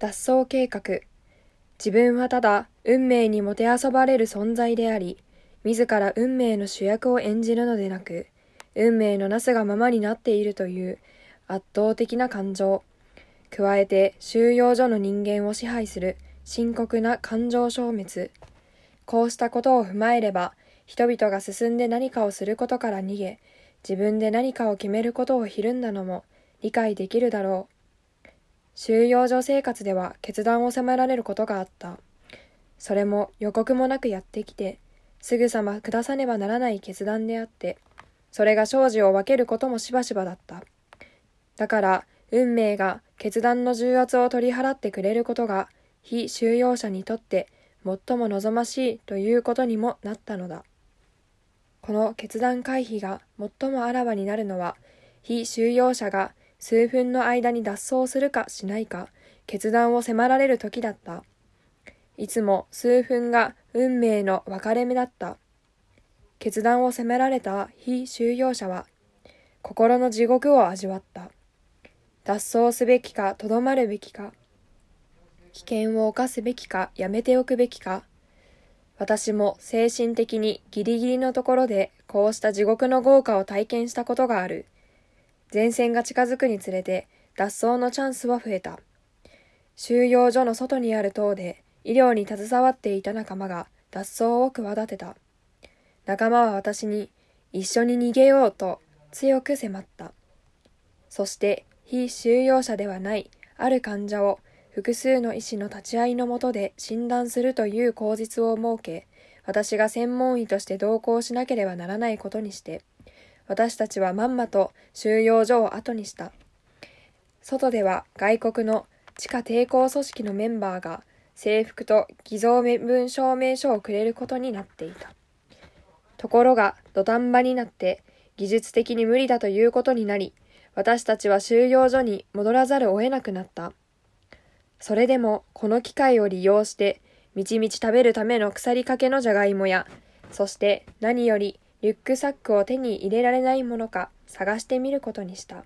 脱走計画。自分はただ運命にもてあそばれる存在であり自ら運命の主役を演じるのでなく運命のなすがままになっているという圧倒的な感情。加えて収容所の人間を支配する深刻な感情消滅。こうしたことを踏まえれば人々が進んで何かをすることから逃げ自分で何かを決めることをひるんだのも理解できるだろう。収容所生活では決断を迫られることがあった。それも予告もなくやってきて、すぐさま下さねばならない決断であって、それが生じを分けることもしばしばだった。だから、運命が決断の重圧を取り払ってくれることが、非収容者にとって最も望ましいということにもなったのだ。この決断回避が最もあらわになるのは、非収容者が数分の間に脱走するかしないか決断を迫られる時だった。いつも数分が運命の分かれ目だった。決断を責められた非収容者は心の地獄を味わった。脱走すべきかとどまるべきか危険を冒すべきかやめておくべきか私も精神的にギリギリのところでこうした地獄の豪華を体験したことがある。前線が近づくにつれて脱走のチャンスは増えた。収容所の外にある塔で医療に携わっていた仲間が脱走を企てた。仲間は私に一緒に逃げようと強く迫った。そして非収容者ではないある患者を複数の医師の立ち会いのもとで診断するという口実を設け、私が専門医として同行しなければならないことにして、私たちはまんまと収容所を後にした。外では外国の地下抵抗組織のメンバーが制服と偽造身分証明書をくれることになっていた。ところが土壇場になって技術的に無理だということになり、私たちは収容所に戻らざるを得なくなった。それでもこの機会を利用して、みちみち食べるための腐りかけのじゃがいもや、そして何よりリュックサックを手に入れられないものか探してみることにした。